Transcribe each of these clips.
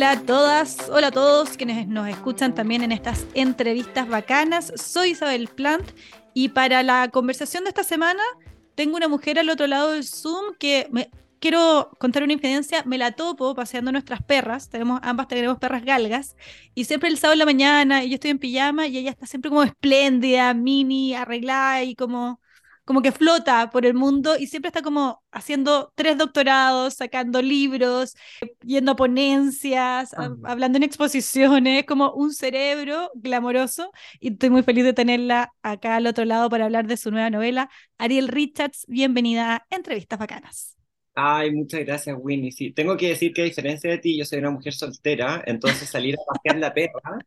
Hola a todas, hola a todos quienes nos escuchan también en estas entrevistas bacanas. Soy Isabel Plant y para la conversación de esta semana tengo una mujer al otro lado del Zoom que me, quiero contar una infidencia, me la topo paseando nuestras perras, tenemos, ambas tenemos perras galgas, y siempre el sábado en la mañana, y yo estoy en pijama, y ella está siempre como espléndida, mini, arreglada, y como como que flota por el mundo y siempre está como haciendo tres doctorados, sacando libros, yendo a ponencias, hablando en exposiciones, como un cerebro glamoroso y estoy muy feliz de tenerla acá al otro lado para hablar de su nueva novela. Ariel Richards, bienvenida a Entrevistas Bacanas. Ay, muchas gracias, Winnie. Sí, tengo que decir que a diferencia de ti, yo soy una mujer soltera, entonces salir a pasear la perra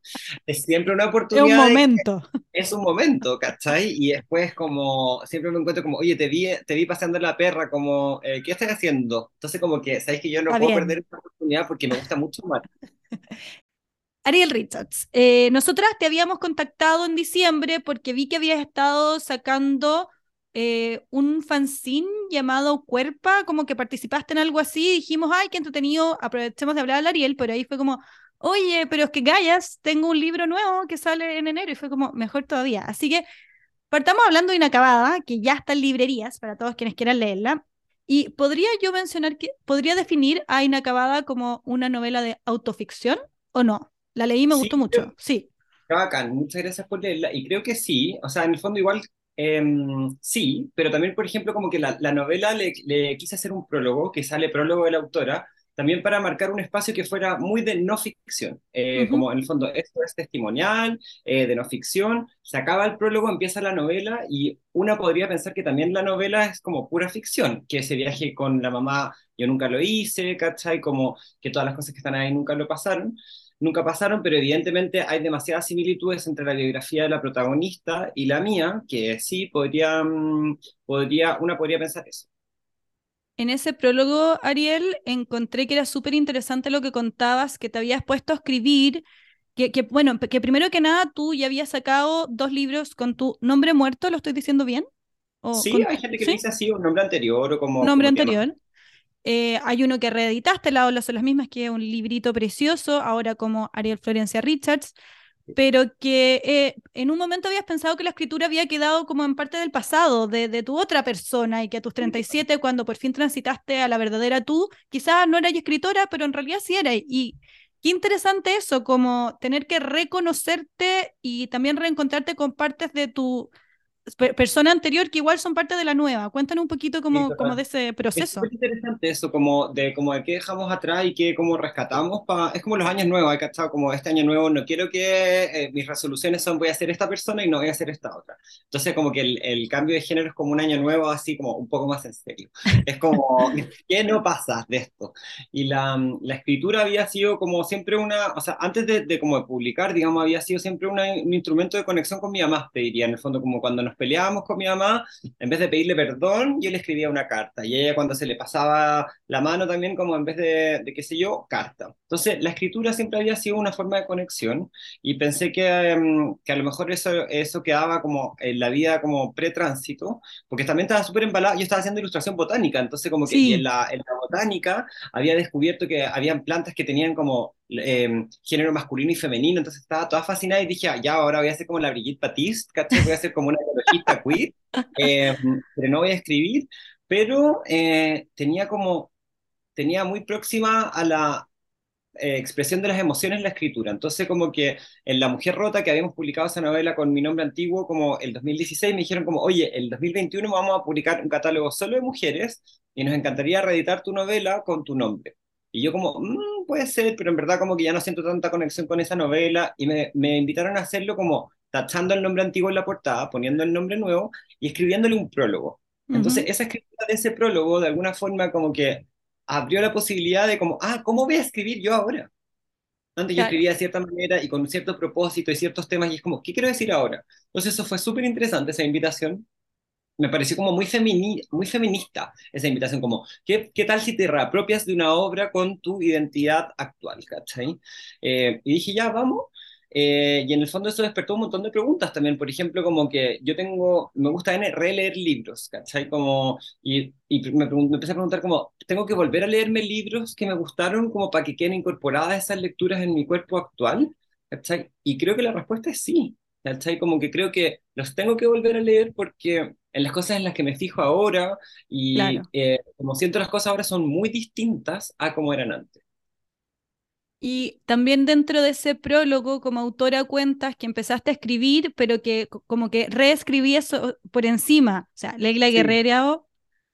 es siempre una oportunidad. Es un momento. es un momento, ¿cachai? Y después como, siempre me encuentro como, oye, te vi, te vi paseando la perra, como, eh, ¿qué estás haciendo? Entonces como que, ¿sabes que yo no puedo perder esta oportunidad porque me gusta mucho más. Ariel Richards, eh, nosotras te habíamos contactado en diciembre porque vi que habías estado sacando eh, un fanzine llamado Cuerpa, como que participaste en algo así, dijimos, ay, qué entretenido, aprovechemos de hablar a Ariel, pero ahí fue como, oye, pero es que Gallas, tengo un libro nuevo que sale en enero, y fue como, mejor todavía. Así que partamos hablando de Inacabada, que ya está en librerías para todos quienes quieran leerla. Y podría yo mencionar que, podría definir a Inacabada como una novela de autoficción o no? La leí y me gustó mucho, sí. Bacán, muchas gracias por leerla. Y creo que sí, o sea, en el fondo igual Em, sí, pero también, por ejemplo, como que la, novela le, quise hacer un prólogo, que sale prólogo de la autora, también para marcar un espacio que fuera muy de no ficción, eh, como en el fondo esto es testimonial, eh, de no ficción, se acaba el prólogo, empieza la novela y una podría pensar que también la novela es como pura ficción, que ese viaje con la mamá yo nunca lo hice, ¿cachai? Como que todas las cosas que están ahí nunca lo pasaron nunca pasaron, pero evidentemente hay demasiadas similitudes entre la biografía de la protagonista y la mía, que sí podría, mm, podría una podría pensar eso. En ese prólogo, Ariel, encontré que era súper interesante lo que contabas, que te habías puesto a escribir, que, que, bueno, que primero que nada tú ya habías sacado dos libros con tu nombre muerto, ¿lo estoy diciendo bien? sí, hay gente que dice así, un nombre anterior o como... Nombre anterior. Eh, hay uno que reeditaste, La ola son las mismas, que es un librito precioso, ahora como Ariel Florencia Richards, pero que eh, en un momento habías pensado que la escritura había quedado como en parte del pasado, de, tu otra persona, y que a tus 37, cuando por fin transitaste a la verdadera tú, quizás no eras escritora, pero en realidad sí eras. Y qué interesante eso, como tener que reconocerte y también reencontrarte con partes de tu persona anterior que igual son parte de la nueva. Cuéntanos un poquito como, de ese proceso. Es interesante eso, como de, como de qué dejamos atrás y qué como rescatamos. Pa, es como los años nuevos, hay cachado como este año nuevo, no quiero que eh, mis resoluciones son voy a ser esta persona y no voy a ser esta otra. Entonces como que el, el, cambio de género es como un año nuevo, así como un poco más en serio. Es como, ¿qué no pasa de esto? Y la, la, escritura había sido como siempre una, o sea, antes de, de como de publicar, digamos, había sido siempre una, un instrumento de conexión con mi mamá, te diría, en el fondo como cuando nos peleábamos con mi mamá, en vez de pedirle perdón, yo le escribía una carta. Y ella cuando se le pasaba la mano también, como en vez de, de qué sé yo, carta. Entonces, la escritura siempre había sido una forma de conexión y pensé que, em, que a lo mejor eso, eso quedaba como en la vida como pretránsito, porque también estaba súper embalado, yo estaba haciendo ilustración botánica, entonces como que en, la, en la botánica había descubierto que habían plantas que tenían como Em, género masculino y femenino, entonces estaba toda fascinada y dije, ah, ya, ahora voy a hacer como la Brigitte Batiste, Voy a hacer como una ecologista queer, em, pero no voy a escribir, pero eh, tenía como, tenía muy próxima a la eh, expresión de las emociones la escritura, entonces como que en La Mujer Rota, que habíamos publicado esa novela con mi nombre antiguo, como el 2016, me dijeron como, oye, el 2021 vamos a publicar un catálogo solo de mujeres y nos encantaría reeditar tu novela con tu nombre. Y yo como, mm, puede ser, pero en verdad como que ya no siento tanta conexión con esa novela y me, me invitaron a hacerlo como tachando el nombre antiguo en la portada, poniendo el nombre nuevo y escribiéndole un prólogo. Entonces, esa escritura de ese prólogo, de alguna forma, como que abrió la posibilidad de como, ah, ¿cómo voy a escribir yo ahora? Antes yo escribía de cierta manera y con un cierto propósito y ciertos temas y es como, ¿qué quiero decir ahora? Entonces eso fue súper interesante, esa invitación me pareció como muy, muy feminista esa invitación, como, ¿qué, ¿qué, tal si te reapropias de una obra con tu identidad actual? ¿cachai? Eh, y dije, ya, vamos. Eh, y en el fondo eso despertó un montón de preguntas también, por ejemplo, como que yo tengo, me gusta releer libros, ¿cachai? Como, y, y me, me, empecé a preguntar como, ¿tengo que volver a leerme libros que me gustaron como para que queden incorporadas esas lecturas en mi cuerpo actual? ¿cachai? Y creo que la respuesta es sí, ¿cachai? Como que creo que los tengo que volver a leer porque en las cosas en las que me fijo ahora y eh, como siento las cosas ahora son muy distintas a como eran antes. Y también dentro de ese prólogo, como autora, cuentas que empezaste a escribir, pero que como que reescribí eso por encima. O sea, Leila sí. Guerrero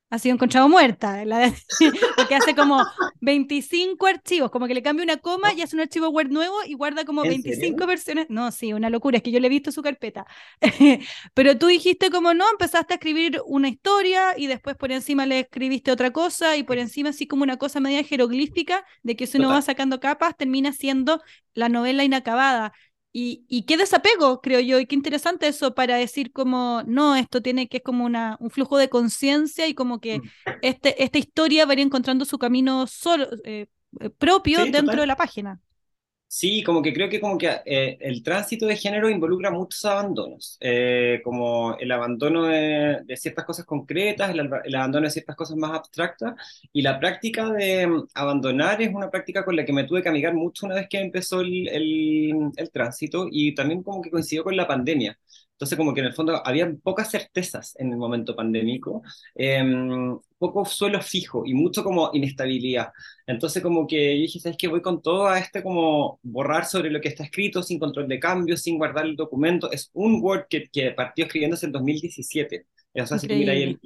ha sido encontrado muerta, la porque hace como 25 archivos, como que le cambia una coma y hace un archivo Word nuevo y guarda como 25 serio? versiones. No, sí, una locura, es que yo le he visto su carpeta. Pero tú dijiste como no, empezaste a escribir una historia y después por encima le escribiste otra cosa y por encima así como una cosa media jeroglífica de que si uno va sacando capas termina siendo la novela inacabada. Y, y, qué desapego, creo yo, y qué interesante eso para decir como, no, esto tiene que es como una, un flujo de conciencia y como que mm. este, esta historia va a ir encontrando su camino solo, eh, propio sí, dentro total. de la página. Sí, como que creo que como que eh, el tránsito de género involucra muchos abandonos, eh, como el abandono de, de, ciertas cosas concretas, el, el, abandono de ciertas cosas más abstractas, y la práctica de um, abandonar es una práctica con la que me tuve que amigar mucho una vez que empezó el, el, el tránsito, y también como que coincidió con la pandemia. Entonces, como que en el fondo había pocas certezas en el momento pandémico, eh, poco suelo fijo y mucho como inestabilidad. Entonces, como que yo dije, ¿sabes qué? Voy con todo a este como borrar sobre lo que está escrito, sin control de cambios, sin guardar el documento. Es un Word que, que partió escribiéndose en 2017. O sea, si mira ahí el,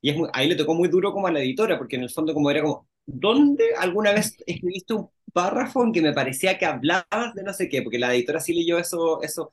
y es muy, ahí le tocó muy duro como a la editora, porque en el fondo como era como, ¿dónde alguna vez escribiste un párrafo en que me parecía que hablabas de no sé qué? Porque la editora sí leyó eso, eso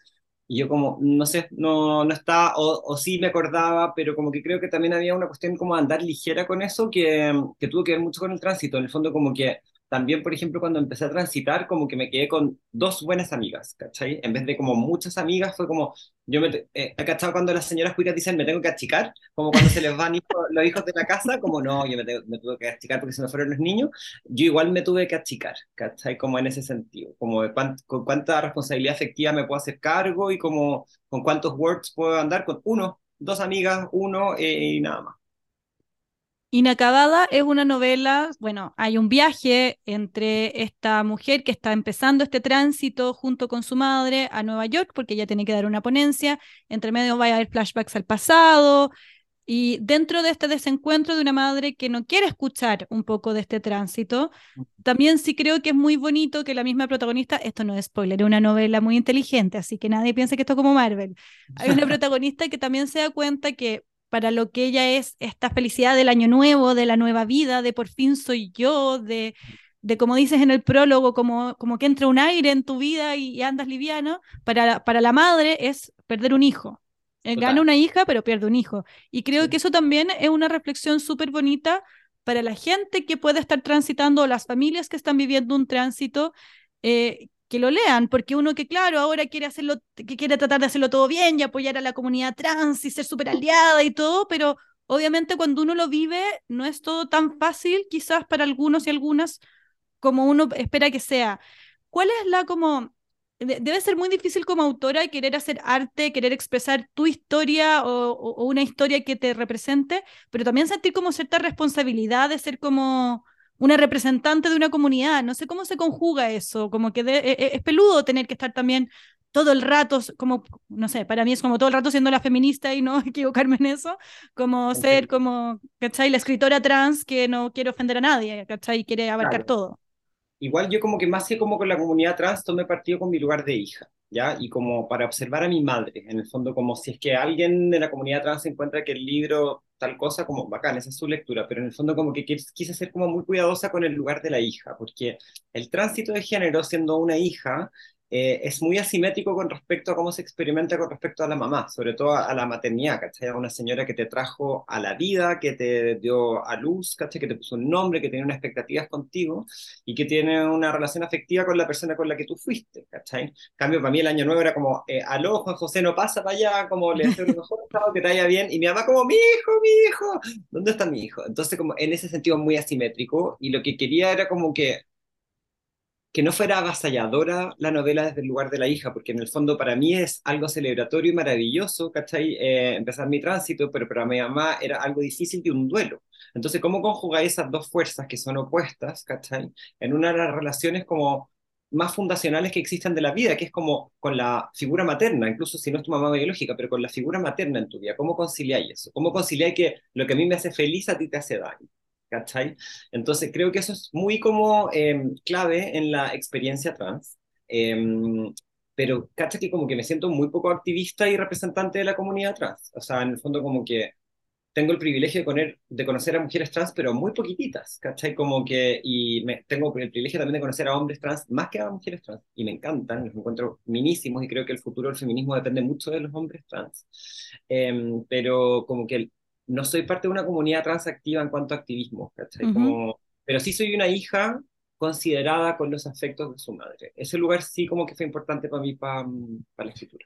y yo como, no sé, no, no estaba, o, o, sí me acordaba, pero como que creo que también había una cuestión como andar ligera con eso que, que tuvo que ver mucho con el tránsito. En el fondo como que también, por ejemplo, cuando empecé a transitar, como que me quedé con dos buenas amigas, ¿cachai? En vez de como muchas amigas, fue como, yo me, eh, ¿cachado? Cuando las señoras cuicas dicen, me tengo que achicar, como cuando se les van hijo, los hijos de la casa, como no, yo me, tengo, me, tuve que achicar porque se me fueron los niños, yo igual me tuve que achicar, ¿cachai? Como en ese sentido, como de cuán, con cuánta responsabilidad efectiva me puedo hacer cargo y como con cuántos words puedo andar, con uno, dos amigas, uno eh, y nada más. Inacabada es una novela, bueno, hay un viaje entre esta mujer que está empezando este tránsito junto con su madre a Nueva York, porque ella tiene que dar una ponencia, entre medio va a haber flashbacks al pasado, y dentro de este desencuentro de una madre que no quiere escuchar un poco de este tránsito, también sí creo que es muy bonito que la misma protagonista, esto no es spoiler, es una novela muy inteligente, así que nadie piense que esto es como Marvel, hay una protagonista que también se da cuenta que para lo que ella es esta felicidad del año nuevo, de la nueva vida, de por fin soy yo, de, de como dices en el prólogo, como, como que entra un aire en tu vida y, y andas liviano, para, para la madre es perder un hijo. Total. Gana una hija, pero pierde un hijo. Y creo sí. que eso también es una reflexión súper bonita para la gente que puede estar transitando, o las familias que están viviendo un tránsito, eh, que lo lean, porque uno que, claro, ahora quiere hacerlo, que quiere tratar de hacerlo todo bien y apoyar a la comunidad trans y ser súper aliada y todo, pero obviamente cuando uno lo vive no es todo tan fácil, quizás para algunos y algunas, como uno espera que sea. ¿Cuál es la como... Debe ser muy difícil como autora querer hacer arte, querer expresar tu historia o, o una historia que te represente, pero también sentir como cierta responsabilidad de ser como una representante de una comunidad. No sé cómo se conjuga eso, como que de, es, es, peludo tener que estar también todo el rato, como, no sé, para mí es como todo el rato siendo la feminista y no equivocarme en eso, como okay. ser como, ¿cachai? La escritora trans que no quiere ofender a nadie, ¿cachai? Quiere abarcar claro. todo. Igual yo como que más que como con la comunidad trans tomé partido con mi lugar de hija. ¿ya? Y como para observar a mi madre, en el fondo, como si es que alguien de la comunidad trans encuentra que el libro tal cosa, como bacán, esa es su lectura, pero en el fondo como que quise ser como muy cuidadosa con el lugar de la hija, porque el tránsito de género siendo una hija eh, es muy asimétrico con respecto a cómo se experimenta con respecto a la mamá, sobre todo a, a la maternidad, ¿cachai? Una señora que te trajo a la vida, que te dio a luz, ¿cachai? Que te puso un nombre, que tiene unas expectativas contigo y que tiene una relación afectiva con la persona con la que tú fuiste, ¿cachai? En cambio, para mí el año nuevo era como, eh, aló, Juan José, no pasa para allá, como le deseo lo mejor, que te vaya bien, y mi mamá como, mi hijo, mi hijo, ¿dónde está mi hijo? Entonces, como en ese sentido muy asimétrico, y lo que quería era como que que no fuera avasalladora la novela desde el lugar de la hija, porque en el fondo para mí es algo celebratorio y maravilloso, ¿cachai? Eh, empezar mi tránsito, pero para mi mamá era algo difícil y un duelo. Entonces, ¿cómo conjugáis esas dos fuerzas que son opuestas, ¿cachai? En una de las relaciones como más fundacionales que existen de la vida, que es como con la figura materna, incluso si no es tu mamá biológica, pero con la figura materna en tu vida. ¿Cómo conciliáis eso? ¿Cómo conciliáis que lo que a mí me hace feliz a ti te hace daño? ¿Cachai? Entonces creo que eso es muy como em, clave en la experiencia trans. Em, pero ¿cachai? Que como que me siento muy poco activista y representante de la comunidad trans. O sea, en el fondo como que tengo el privilegio de, de conocer a mujeres trans, pero muy poquititas, ¿cachai? Como que, y me, tengo el privilegio también de conocer a hombres trans más que a mujeres trans, y me encantan, los encuentro minísimos, y creo que el futuro del feminismo depende mucho de los hombres trans. Em, pero como que no soy parte de una comunidad trans activa en cuanto a activismo, ¿cachai? como, pero sí soy una hija considerada con los afectos de su madre. Ese lugar sí como que fue importante para mí, para, para la escritura.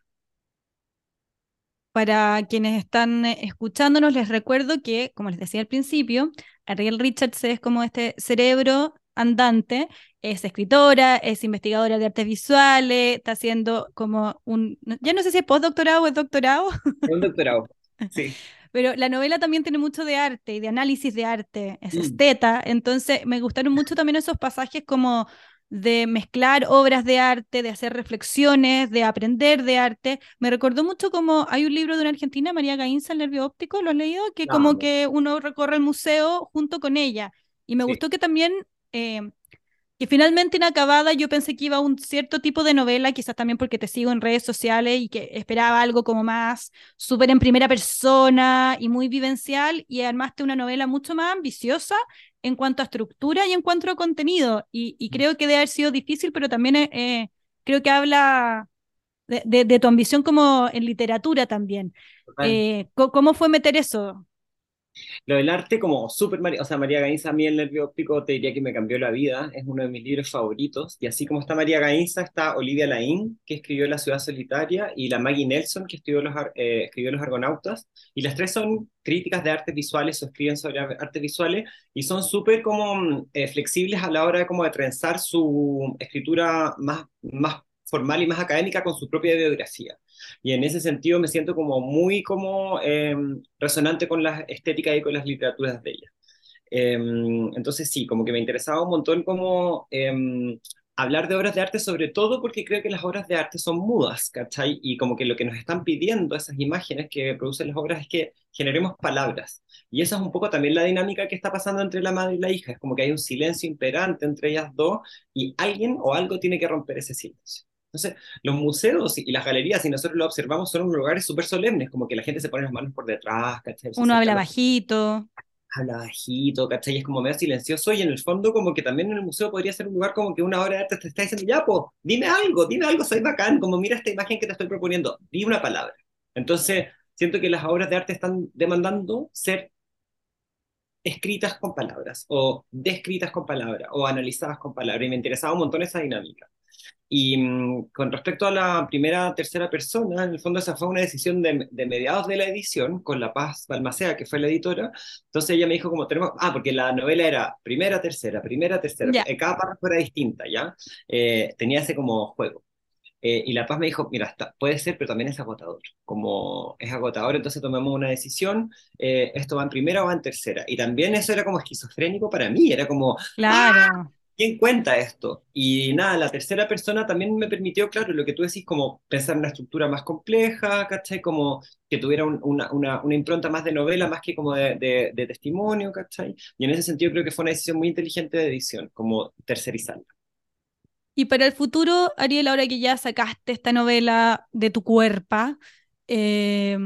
Para quienes están eh, escuchándonos, les recuerdo que, como les decía al principio, Ariel Richards es como este cerebro andante, es escritora, es investigadora de artes visuales, está haciendo como un, ya no sé si es postdoctorado o es doctorado. Un doctorado, sí. Pero la novela también tiene mucho de arte y de análisis de arte, es esteta, entonces me gustaron mucho también esos pasajes como de mezclar obras de arte, de hacer reflexiones, de aprender de arte. Me recordó mucho como hay un libro de una argentina, María Gainza, El nervio óptico, ¿lo has leído? Que como que uno recorre el museo junto con ella. Y me gustó que también eh, que finalmente inacabada yo pensé que iba a un cierto tipo de novela, quizás también porque te sigo en redes sociales y que esperaba algo como más súper en primera persona y muy vivencial y armaste una novela mucho más ambiciosa en cuanto a estructura y en cuanto a contenido. Y, mm. creo que debe haber sido difícil, pero también eh, eh, creo que habla de, tu ambición como en literatura también. Eh, ¿Cómo fue meter eso? Lo del arte como súper, o sea, María Gainza, a mí el nervio óptico te diría que me cambió la vida, es uno de mis libros favoritos, y así como está María Gainza, está Olivia Laín, que escribió La ciudad solitaria, y la Maggie Nelson, que escribió Los, eh, escribió los Argonautas, y las tres son críticas de artes visuales o escriben sobre artes visuales, y son súper como eh, flexibles a la hora de, como de trenzar su escritura más, más formal y más académica con su propia biografía. Y en ese sentido me siento como muy como em, resonante con la estética y con las literaturas de ella. Em, entonces sí, como que me interesaba un montón como em, hablar de obras de arte, sobre todo porque creo que las obras de arte son mudas, ¿cachai? Y como que lo que nos están pidiendo esas imágenes que producen las obras es que generemos palabras. Y esa es un poco también la dinámica que está pasando entre la madre y la hija. Es como que hay un silencio imperante entre ellas dos y alguien o algo tiene que romper ese silencio. Entonces, los museos y las galerías, si nosotros lo observamos, son lugares súper solemnes, como que la gente se pone las manos por detrás, ¿cachai? Uno habla bajito. Habla bajito, ¿cachai? Es como medio silencioso y en el fondo como que también en el museo podría ser un lugar como que una obra de arte te está diciendo, ya, pues, dime algo, dime algo, soy bacán, como mira esta imagen que te estoy proponiendo, di una palabra. Entonces, siento que las obras de arte están demandando ser escritas con palabras o descritas con palabras o analizadas con palabras y me interesaba un montón esa dinámica. Y mm, con respecto a la primera, tercera persona, en el fondo esa fue una decisión de, de, mediados de la edición, con La Paz Balmacea, que fue la editora. Entonces ella me dijo como tenemos, ah, porque la novela era primera, tercera, primera, tercera, yeah. cada párrafo era distinta, ¿ya? Eh, tenía ese como juego. Eh, y La Paz me dijo, mira, está, puede ser, pero también es agotador. Como es agotador, entonces tomamos una decisión, eh, esto va en primera o va en tercera. Y también eso era como esquizofrénico para mí, era como, claro. ¡Ah! ¿Quién cuenta esto? Y nada, la tercera persona también me permitió, claro, lo que tú decís, como pensar en una estructura más compleja, ¿cachai? Como que tuviera una, una, una, impronta más de novela, más que como de, de, testimonio, ¿cachai? Y en ese sentido creo que fue una decisión muy inteligente de edición, como tercerizarla. Y para el futuro, Ariel, ahora que ya sacaste esta novela de tu cuerpo, eh,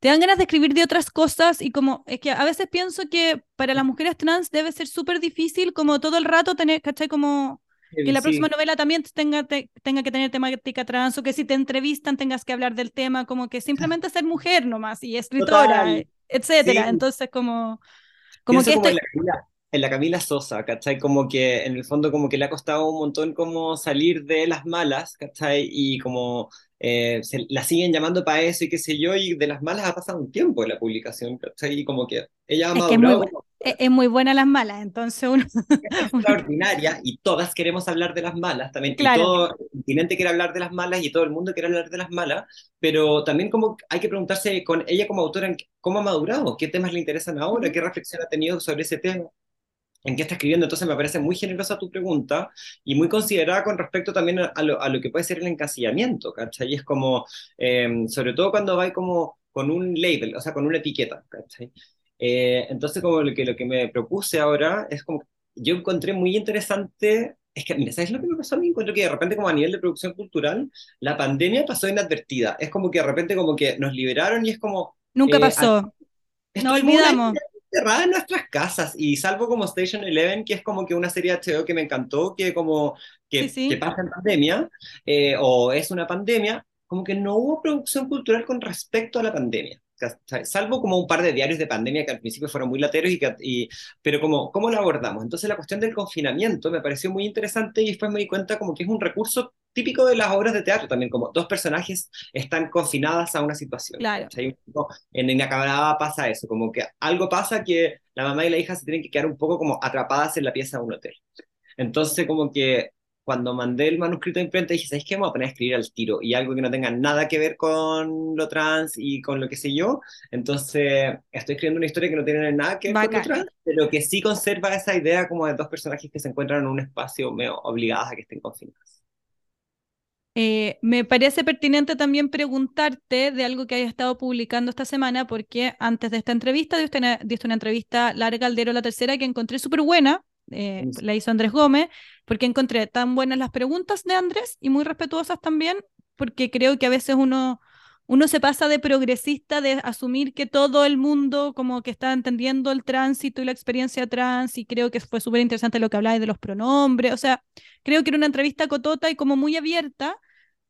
te dan ganas de escribir de otras cosas y como es que a veces pienso que para las mujeres trans debe ser súper difícil como todo el rato tener, ¿cachai? Como que la próxima novela también tenga, tenga que tener temática trans o que si te entrevistan tengas que hablar del tema, como que simplemente ser mujer nomás y escritora, etcétera. Entonces como, como que en la Camila Sosa, ¿cachai? Como que en el fondo como que le ha costado un montón como salir de las malas, ¿cachai? Y como eh, se, la siguen llamando para eso y qué sé yo, y de las malas ha pasado un tiempo de la publicación, ¿cachai? Y como que ella ha madurado Es, muy buena las malas, entonces uno... Es extraordinaria y todas queremos hablar de las malas también. Y todo el continente quiere hablar de las malas y todo el mundo quiere hablar de las malas, pero también como hay que preguntarse con ella como autora, ¿cómo ha madurado? ¿Qué temas le interesan ahora? ¿Qué reflexión ha tenido sobre ese tema? En qué está escribiendo. Entonces me parece muy generosa tu pregunta y muy considerada con respecto también a lo, a lo que puede ser el encasillamiento, ¿cachai? Y es como, em, sobre todo cuando va como con un label, o sea, con una etiqueta, ¿cachai? Eh, entonces como lo que, lo que me propuse ahora es como, yo encontré muy interesante, es que, mira, ¿sabes lo que me pasó a mí? Encuentro que de repente como a nivel de producción cultural, la pandemia pasó inadvertida. Es como que de repente como que nos liberaron y es como... Nunca eh, pasó. No olvidamos cerrada en nuestras casas y salvo como Station Eleven, que es como que una serie HBO que me encantó, que como que, que pasa en pandemia, eh, o es una pandemia, como que no hubo producción cultural con respecto a la pandemia salvo como un par de diarios de pandemia que al principio fueron muy lateros, y, y pero como, ¿cómo lo abordamos? Entonces la cuestión del confinamiento me pareció muy interesante y después me di cuenta como que es un recurso típico de las obras de teatro también, como dos personajes están confinadas a una situación. Claro. En Inacabada pasa eso, como que algo pasa que la mamá y la hija se tienen que quedar un poco como atrapadas en la pieza de un hotel. Entonces como que cuando mandé el manuscrito de imprenta dije, ¿sabes qué? Me voy a poner a escribir al tiro y algo que no tenga nada que ver con lo trans y con lo que sé yo. Entonces, estoy escribiendo una historia que no tiene nada que ver con lo trans, pero que sí conserva esa idea como de dos personajes que se encuentran en un espacio medio obligadas a que estén confinadas. Eh, me parece pertinente también preguntarte de algo que hayas estado publicando esta semana, porque antes de esta entrevista diste una, diste una entrevista larga al diario La Tercera que encontré súper buena, eh, la hizo Andrés Gómez, porque encontré tan buenas las preguntas de Andrés y muy respetuosas también, porque creo que a veces uno, uno se pasa de progresista, de asumir que todo el mundo como que está entendiendo el tránsito y la experiencia trans, y creo que fue súper interesante lo que hablaba de los pronombres, o sea, creo que era una entrevista cotota y como muy abierta,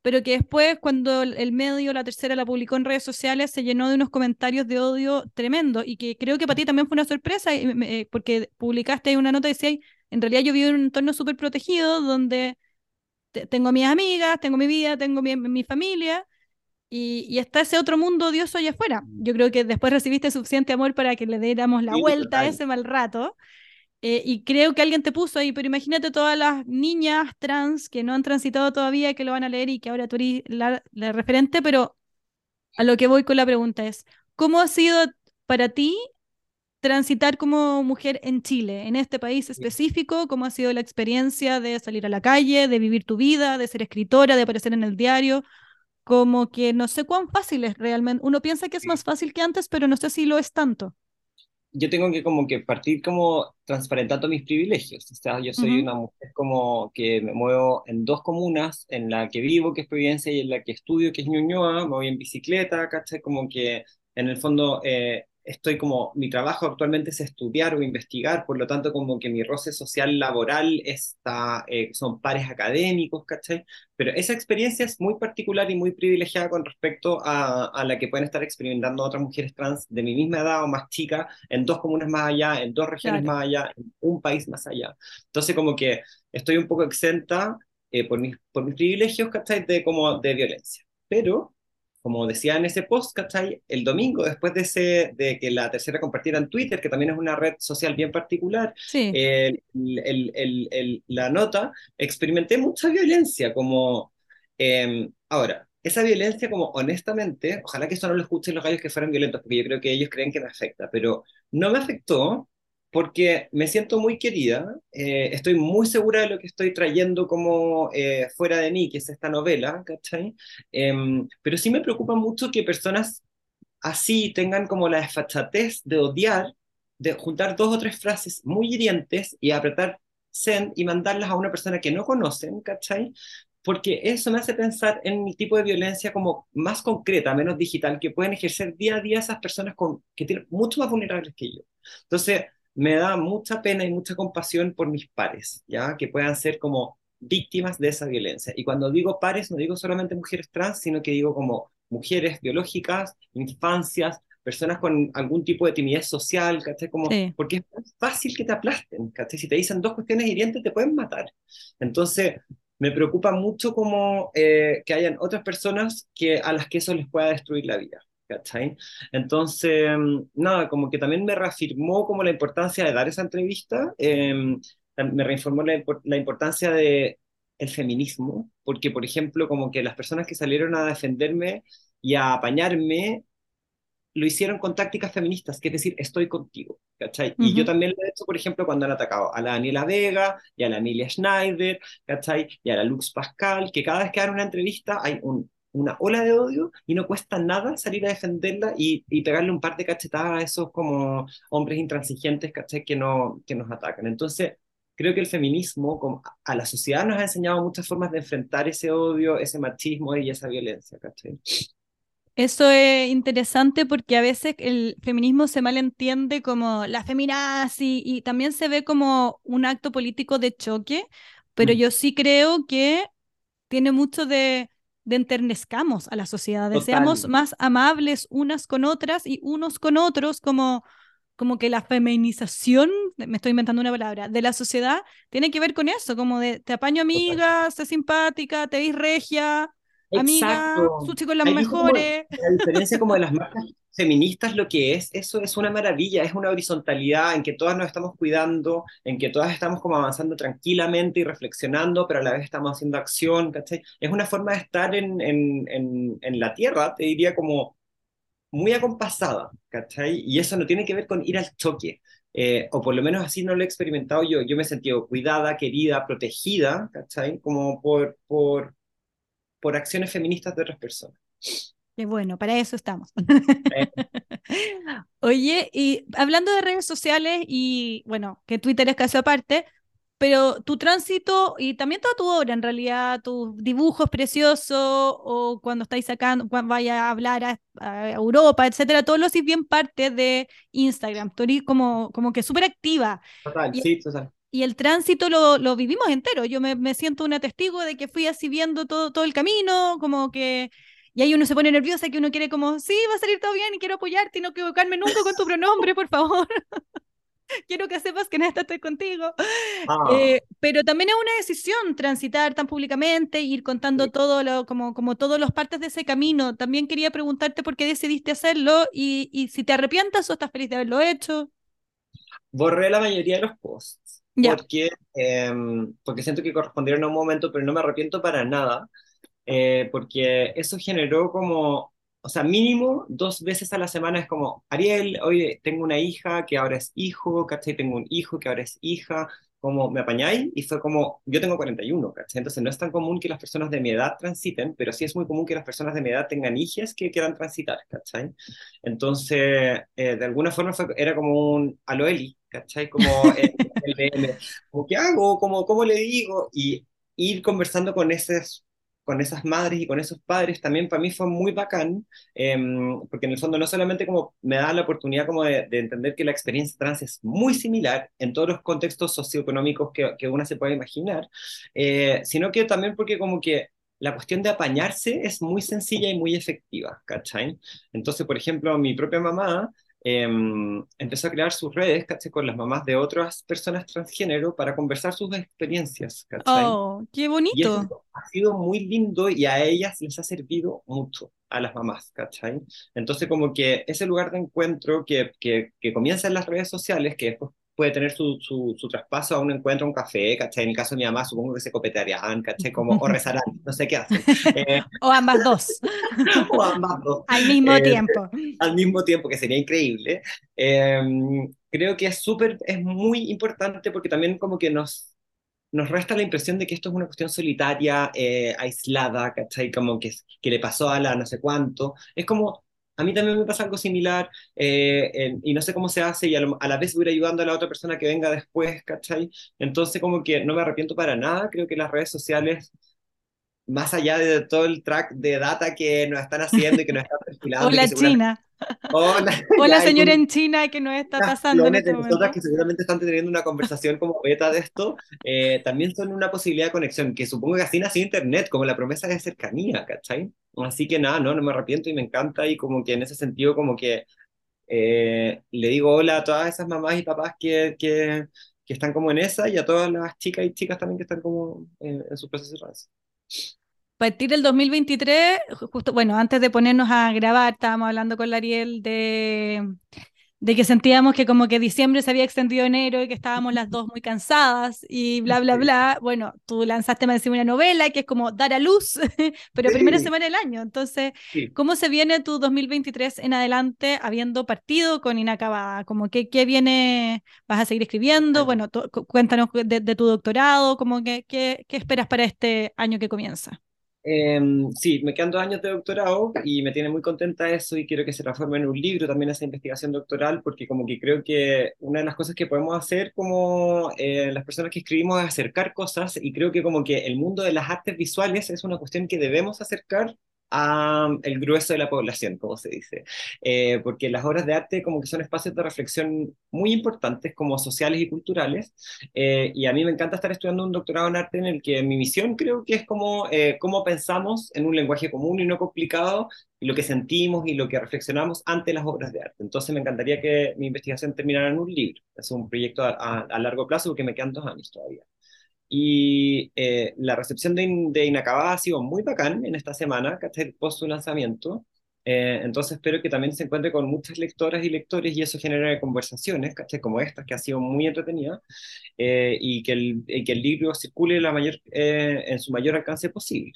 pero que después cuando el medio, la tercera, la publicó en redes sociales, se llenó de unos comentarios de odio tremendo y que creo que para ti también fue una sorpresa eh, porque publicaste una nota y decías, en realidad yo vivo en un entorno súper protegido donde tengo mis amigas, tengo mi vida, tengo mi familia y, y, está ese otro mundo odioso allá afuera. Yo creo que después recibiste suficiente amor para que le diéramos la vuelta a ese mal rato. Eh, y creo que alguien te puso ahí, pero imagínate todas las niñas trans que no han transitado todavía, que lo van a leer y que ahora tú eres la, referente, pero a lo que voy con la pregunta es, ¿cómo ha sido para ti transitar como mujer en Chile, en este país específico? ¿Cómo ha sido la experiencia de salir a la calle, de vivir tu vida, de ser escritora, de aparecer en el diario? Como que no sé cuán fácil es realmente. Uno piensa que es más fácil que antes, pero no sé si lo es tanto yo tengo que como que partir como transparentando mis privilegios. O sea, yo soy una mujer como que me muevo en dos comunas, en la que vivo, que es Providencia, y en la que estudio, que es Ñuñoa, me voy en bicicleta, ¿cachai? Como que en el fondo eh, estoy como, mi trabajo actualmente es estudiar o investigar, por lo tanto como que mi roce social laboral está, eh, son pares académicos, ¿cachai? Pero esa experiencia es muy particular y muy privilegiada con respecto a, a la que pueden estar experimentando otras mujeres trans de mi misma edad o más chica, en dos comunas más allá, en dos regiones más allá, en un país más allá. Entonces como que estoy un poco exenta eh, por, mis, por mis privilegios, ¿cachai? De, como de violencia. Pero como decía en ese post, ¿cachai? El domingo, después de, ese, de que la tercera compartiera en Twitter, que también es una red social bien particular, el, el, la nota, experimenté mucha violencia, como, em, ahora, esa violencia como honestamente, ojalá que eso no lo escuchen los gallos que fueran violentos, porque yo creo que ellos creen que me afecta, pero no me afectó porque me siento muy querida, eh, estoy muy segura de lo que estoy trayendo como eh, fuera de mí, que es esta novela, ¿cachai? Em, pero sí me preocupa mucho que personas así tengan como la desfachatez de odiar, de juntar dos o tres frases muy hirientes y apretar send y mandarlas a una persona que no conocen, ¿cachai? Porque eso me hace pensar en el tipo de violencia como más concreta, menos digital, que pueden ejercer día a día esas personas con, que tienen mucho más vulnerables que yo. Entonces, me da mucha pena y mucha compasión por mis pares, ¿ya? Que puedan ser como víctimas de esa violencia. Y cuando digo pares, no digo solamente mujeres trans, sino que digo como mujeres biológicas, infancias, personas con algún tipo de timidez social, ¿cachai? Como, Porque es muy fácil que te aplasten, ¿cachai? Si te dicen dos cuestiones hirientes, te pueden matar. Entonces, me preocupa mucho como eh, que hayan otras personas que, a las que eso les pueda destruir la vida. ¿Cachai? Entonces, mm, nada, como que también me reafirmó como la importancia de dar esa entrevista, em, me reinformó la, la importancia de el feminismo, porque por ejemplo, como que las personas que salieron a defenderme y a apañarme lo hicieron con tácticas feministas, que es decir, estoy contigo, ¿cachai? Y yo también lo he hecho, por ejemplo, cuando han atacado a la Daniela Vega y a la Emilia Schneider, ¿cachai? Y a la Lux Pascal, que cada vez que dan una entrevista hay una ola de odio y no cuesta nada salir a defenderla y, y, pegarle un par de cachetadas a esos como hombres intransigentes, ¿cachai? Que, no, que nos atacan. Entonces, creo que el feminismo como a la sociedad nos ha enseñado muchas formas de enfrentar ese odio, ese machismo y esa violencia, ¿cachai? Eso es interesante porque a veces el feminismo se malentiende como la feminazi y también se ve como un acto político de choque, pero mm. yo sí creo que tiene mucho de, de enternezcamos a la sociedad, de seamos más amables unas con otras y unos con otros, como, como que la feminización, me estoy inventando una palabra, de la sociedad tiene que ver con eso, como de te apaño amiga, sé simpática, te ves regia, amiga, sus chicos las mejores. la diferencia como de las marcas feministas lo que es, eso es una maravilla, es una horizontalidad en que todas nos estamos cuidando, en que todas estamos como avanzando tranquilamente y reflexionando, pero a la vez estamos haciendo acción, ¿cachai? Es una forma de estar en, en, en, en la tierra, te diría como muy acompasada, ¿cachai? Y eso no tiene que ver con ir al choque, eh, o por lo menos así no lo he experimentado yo. Yo me he sentido cuidada, querida, protegida, ¿cachai? Como por, por, por acciones feministas de otras personas. Qué bueno, para eso estamos. Oye, y hablando de redes sociales y bueno, que Twitter es caso aparte, pero tu tránsito y también toda tu obra, en realidad, tus dibujos preciosos o cuando estáis sacando, cuando vaya a hablar a, Europa, etcétera, todo lo haces bien parte de Instagram. Tú eres como, como que súper activa. Total, sí, total y el tránsito lo, lo vivimos entero. Yo me, me, siento una testigo de que fui así viendo todo, todo el camino, como que... Y ahí uno se pone nerviosa, que uno quiere como, sí, va a salir todo bien y quiero apoyarte y no equivocarme nunca con tu pronombre, por favor. quiero que sepas que en esta estoy contigo. Ah. Eh, pero también es una decisión transitar tan públicamente, ir contando todo lo, como, como todos los partes de ese camino. También quería preguntarte por qué decidiste hacerlo y, y si te arrepientas o estás feliz de haberlo hecho. Borré la mayoría de los posts porque, em, porque siento que correspondieron a un momento, pero no me arrepiento para nada, eh, porque eso generó como, o sea, mínimo dos veces a la semana es como, Ariel, oye, tengo una hija que ahora es hijo, ¿cachai? Tengo un hijo que ahora es hija, como, ¿me apañáis? Y fue como, yo tengo 41, ¿cachai? Entonces no es tan común que las personas de mi edad transiten, pero sí es muy común que las personas de mi edad tengan hijas que quieran transitar, ¿cachai? Entonces, eh, de alguna forma fue, era como un, aloeli, ¿cachai? Como el, el, como, ¿qué hago? como ¿Cómo le digo? Y ir conversando con esos con esas madres y con esos padres también para mí fue muy bacán, em, porque en el fondo no solamente como me da la oportunidad como de, entender que la experiencia trans es muy similar en todos los contextos socioeconómicos que, que uno se puede imaginar, eh, sino que también porque como que la cuestión de apañarse es muy sencilla y muy efectiva, ¿cachai? Entonces, por ejemplo, mi propia mamá Em, empezó a crear sus redes, ¿cachai? Con las mamás de otras personas transgénero para conversar sus experiencias, ¿cachai? ¡Oh, qué bonito! Ha sido muy lindo y a ellas les ha servido mucho, a las mamás, ¿cachai? Entonces, como que ese lugar de encuentro que, que, que comienza en las redes sociales, que después puede tener su, su, su, traspaso a un encuentro, un café, ¿cachai? En el caso de mi mamá, supongo que se copetearían, ¿cachai? Como, o rezarán, no sé qué hacen. Eh, o ambas dos. o ambas dos. Al mismo eh, tiempo. Al mismo tiempo, que sería increíble. Em, creo que es súper, es muy importante porque también como que nos, nos resta la impresión de que esto es una cuestión solitaria, eh, aislada, ¿cachai? Como que, que le pasó a la no sé cuánto. Es como, a mí también me pasa algo similar eh, y no sé cómo se hace y a, la vez voy ayudando a la otra persona que venga después, ¿cachai? Entonces como que no me arrepiento para nada, creo que las redes sociales más allá de todo el track de data que nos están haciendo y que nos están perfilando. Hola China. Hola, Hola señora en China que nos está pasando. En este nosotras que seguramente están teniendo una conversación como beta de esto, eh, también son una posibilidad de conexión, que supongo que así nació Internet, como la promesa de cercanía, ¿cachai? Así que nada, no, no me arrepiento y me encanta y como que en ese sentido como que eh, le digo hola a todas esas mamás y papás que, que, que, están como en esa y a todas las chicas y chicas también que están como en, su proceso de partir del 2023, justo, bueno, antes de ponernos a grabar, estábamos hablando con la Ariel de de que sentíamos que como que diciembre se había extendido enero y que estábamos las dos muy cansadas y bla, bla, bla. Bueno, tú lanzaste más una novela que es como dar a luz, pero primera semana del año. Entonces, ¿cómo se viene tu 2023 en adelante habiendo partido con Inacabada? Como que, ¿Qué viene? ¿Vas a seguir escribiendo? Bueno, cuéntanos de, tu doctorado, como que, ¿qué, ¿qué esperas para este año que comienza? Em, sí, me quedan dos años de doctorado y me tiene muy contenta eso y quiero que se transforme en un libro también esa investigación doctoral porque como que creo que una de las cosas que podemos hacer como eh, las personas que escribimos es acercar cosas y creo que como que el mundo de las artes visuales es una cuestión que debemos acercar a el grueso de la población, como se dice, eh, porque las obras de arte como que son espacios de reflexión muy importantes, como sociales y culturales, eh, y a mí me encanta estar estudiando un doctorado en arte en el que mi misión creo que es como eh, cómo pensamos en un lenguaje común y no complicado, y lo que sentimos y lo que reflexionamos ante las obras de arte. Entonces me encantaría que mi investigación terminara en un libro, es un proyecto a, a largo plazo porque me quedan dos años todavía. Y eh, la recepción de, de, Inacabada ha sido muy bacán en esta semana. Post su lanzamiento. Eh, entonces espero que también se encuentre con muchas lectoras y lectores y eso genere conversaciones, ¿cachai? Como estas, que ha sido muy entretenida, eh, y, que el, que el libro circule la mayor, en su mayor alcance posible.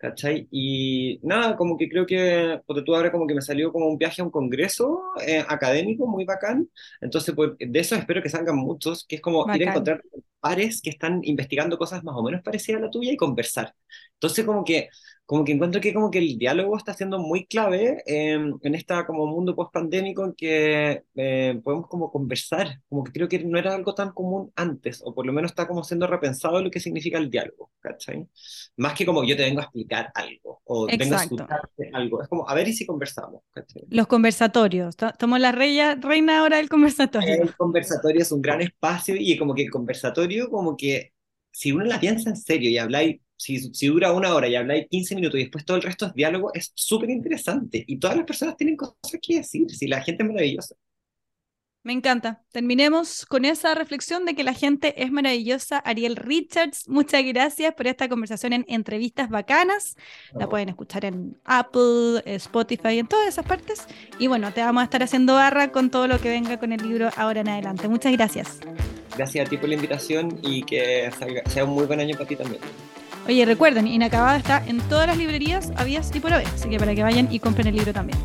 ¿Cachai? Y nada, como que creo que, porque tú ahora como que me salió como un viaje a un congreso académico muy bacán, entonces pues, de eso espero que salgan muchos, que es como ir a encontrar pares que están investigando cosas más o menos parecidas a la tuya y conversar. Entonces, como que, como que encuentro que como que el diálogo está siendo muy clave em, en esta como mundo post-pandémico en que eh, podemos como conversar, como que creo que no era algo tan común antes, o por lo menos está como siendo repensado lo que significa el diálogo, ¿cachai? Más que como yo te vengo a explicar algo, o vengo a escucharte algo, es como, a ver y si conversamos, ¿cachai? Los conversatorios, somos la reina, reina ahora del conversatorio. El conversatorio es un gran espacio y como que el conversatorio como que si uno la piensa en serio y habláis, si, si dura una hora y habláis 15 minutos y después todo el resto es diálogo, es súper interesante. Y todas las personas tienen cosas que decir, si la gente es maravillosa. Me encanta. Terminemos con esa reflexión de que la gente es maravillosa. Ariel Richards, muchas gracias por esta conversación en Entrevistas Bacanas. La pueden escuchar en Apple, Spotify, en todas esas partes. Y bueno, te vamos a estar haciendo barra con todo lo que venga con el libro ahora en adelante. Muchas gracias. Gracias a ti por la invitación y que sea un muy buen año para ti también. Oye, recuerden, Inacabada está en todas las librerías, habías y por haber, así que para que vayan y compren el libro también.